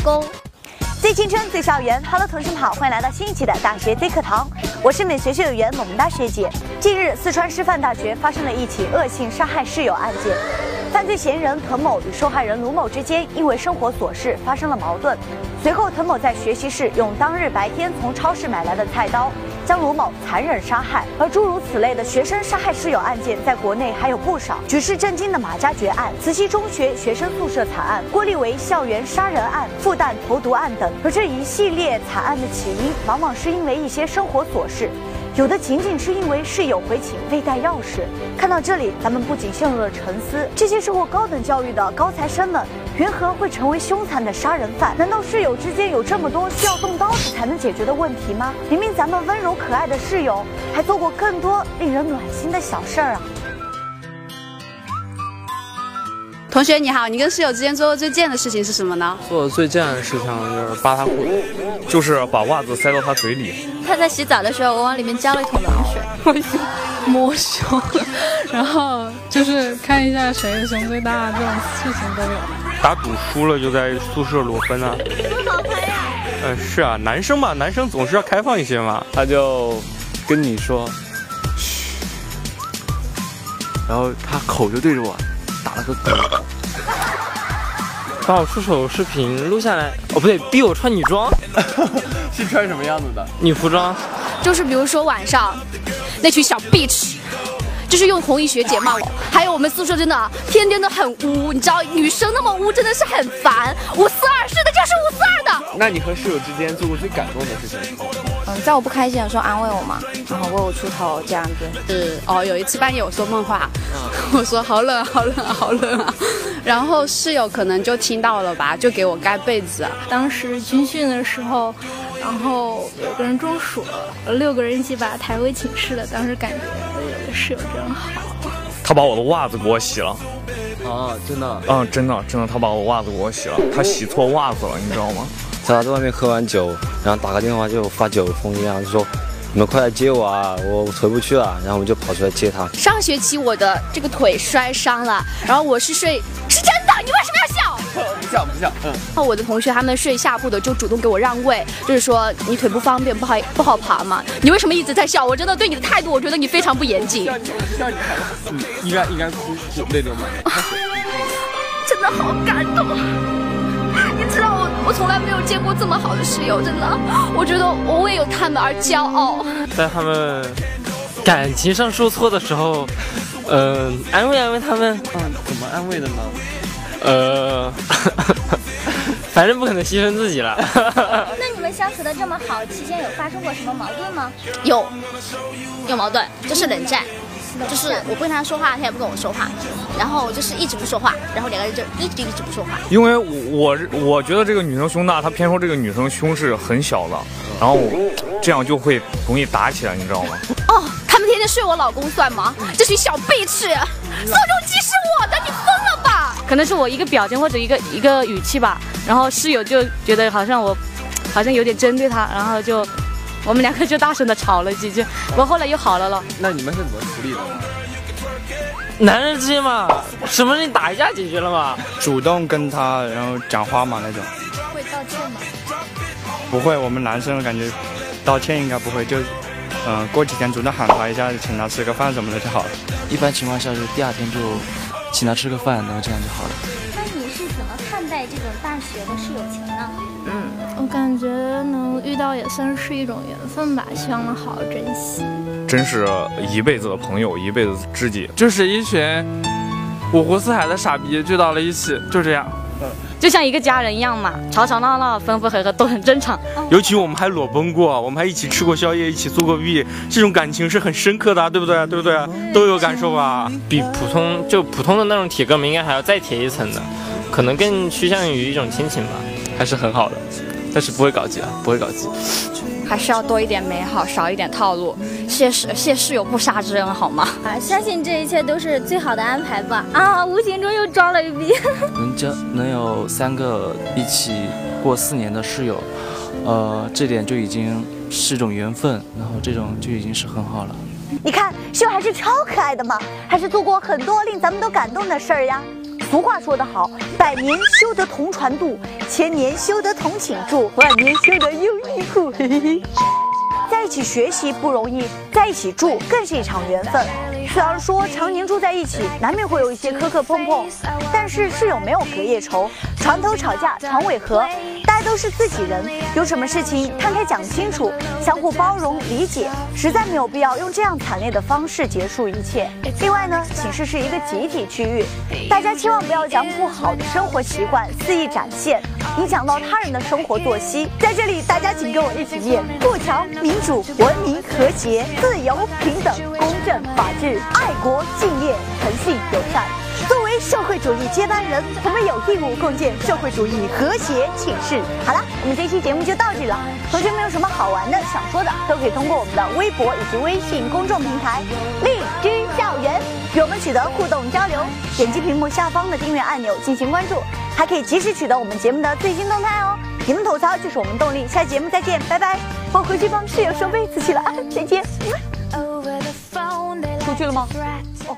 工。最青春，最校园。Hello，同学们好，欢迎来到新一期的大学 Z 课堂。我是美学学有缘某萌哒学姐。近日，四川师范大学发生了一起恶性杀害室友案件。犯罪嫌疑人滕某与受害人卢某之间因为生活琐事发生了矛盾。随后，滕某在学习室用当日白天从超市买来的菜刀将卢某残忍杀害。而诸如此类的学生杀害室友案件，在国内还有不少。举世震惊的马加爵案、慈溪中学学生宿舍惨案、郭立维校园杀人案、复旦投毒案等。而这一系列惨案的起因，往往是因为一些生活琐事。有的仅仅是因为室友回寝未带钥匙。看到这里，咱们不仅陷入了沉思：这些受过高等教育的高材生们，缘何会成为凶残的杀人犯？难道室友之间有这么多需要动刀子才能解决的问题吗？明明咱们温柔可爱的室友，还做过更多令人暖心的小事儿啊！同学你好，你跟室友之间做过最贱的事情是什么呢？做的最贱的事情就是扒他裤子，就是把袜子塞到他嘴里。他在洗澡的时候，我往里面浇了一桶冷水，摸胸，然后就是看一下谁的胸最大，这种事情都有。打赌输了就在宿舍裸奔啊！多好拍呀！嗯，是啊，男生嘛，男生总是要开放一些嘛。他就跟你说，嘘，然后他口就对着我打了个嗝。把我出手视频录下来，哦不对，逼我穿女装，是穿什么样子的女服装？就是比如说晚上，那群小 bitch，就是用红衣学姐骂我，还有我们宿舍真的天天都很污，你知道女生那么污真的是很烦。五四二是的，就是五四二的。那你和室友之间做过最感动的事情？嗯，在我不开心的时候安慰我嘛，然后为我出头这样子。是哦，有一次半夜我说梦话，我说好冷好冷好冷啊。然后室友可能就听到了吧，就给我盖被子。当时军训的时候，然后有个人中暑了，六个人一起把他抬回寝室了。当时感觉有个室友真好。他把我的袜子给我洗了。啊，真的？嗯，真的真的，他把我袜子给我洗了。他洗错袜子了，你知道吗？他在外面喝完酒，然后打个电话就发酒疯一样，就说你们快来接我啊，我回不去了。然后我们就跑出来接他。上学期我的这个腿摔伤了，然后我是睡。是真的，你为什么要笑？不笑不笑。嗯。然后我的同学他们睡下铺的就主动给我让位，就是说你腿不方便，不好不好爬嘛。你为什么一直在笑？我真的对你的态度，我觉得你非常不严谨。笑你，笑你嗯，应该应该哭泪流满面。真的好感动。你知道我我从来没有见过这么好的室友，真的，我觉得我为有他们而骄傲。在他们感情上受挫的时候。嗯，安慰安慰他们。嗯，怎么安慰的呢？呃，反正不可能牺牲自己了。那你们相处的这么好，期间有发生过什么矛盾吗？有，有矛盾，就是冷战，就是我不跟他说话，他也不跟我说话，然后就是一直不说话，然后两个人就一直一直不说话。因为我我觉得这个女生胸大，他偏说这个女生胸是很小的，然后这样就会容易打起来，你知道吗？哦。他们天天睡我老公算吗？这群小 bitch，宋仲基是我的，你疯了吧？可能是我一个表情或者一个一个语气吧，然后室友就觉得好像我，好像有点针对他，然后就我们两个就大声的吵了几句，不过后来又好了了。那你们是怎么处理的？男人之间嘛，什么事情打一架解决了嘛？主动跟他然后讲话嘛那种。会道歉吗？不会，我们男生感觉道歉应该不会就。嗯，过几天主动喊他一下，请他吃个饭什么的就好了。一般情况下就第二天就请他吃个饭，然后这样就好了。那你是怎么看待这种大学的室友情呢？嗯，我感觉能遇到也算是一种缘分吧，希望能好好珍惜。真是一辈子的朋友，一辈子知己，就是一群五湖四海的傻逼聚到了一起，就这样。就像一个家人一样嘛，吵吵闹闹、分分合合都很正常。尤其我们还裸奔过，我们还一起吃过宵夜，一起做过弊，这种感情是很深刻的，对不对？对不对？都有感受吧？比普通就普通的那种铁哥们应该还要再铁一层的，可能更趋向于一种亲情吧，还是很好的，但是不会搞基啊，不会搞基。还是要多一点美好，少一点套路。谢室谢室友不杀之恩，好吗？啊，相信这一切都是最好的安排吧。啊，无形中又装了一逼。能交能有三个一起过四年的室友，呃，这点就已经是种缘分，然后这种就已经是很好了。你看，室友还是超可爱的嘛，还是做过很多令咱们都感动的事儿呀。俗话说得好，百年修得同船渡，千年修得同寝住，万年修得优衣库。嘿嘿嘿。在一起学习不容易，在一起住更是一场缘分。虽然说常年住在一起，难免会有一些磕磕碰碰，但是室友没有隔夜仇，床头吵架床尾和，都是自己人，有什么事情摊开讲清楚，相互包容理解，实在没有必要用这样惨烈的方式结束一切。另外呢，寝室是一个集体区域，大家千万不要将不好的生活习惯肆意展现，影响到他人的生活作息。在这里，大家请跟我一起念：富强、民主、文明、和谐、自由、平等、公正、法治、爱国、敬业、诚信、友善。社会主义接班人，我们有义务共建社会主义和谐寝室。好了，我们这期节目就到这里了。同学们有什么好玩的、想说的，都可以通过我们的微博以及微信公众平台“荔枝校园”与我们取得互动交流。点击屏幕下方的订阅按钮进行关注，还可以及时取得我们节目的最新动态哦。你们吐槽就是我们动力，下期节目再见，拜拜！我回去帮室友收被子去了，啊，再见。出去了。吗？哦。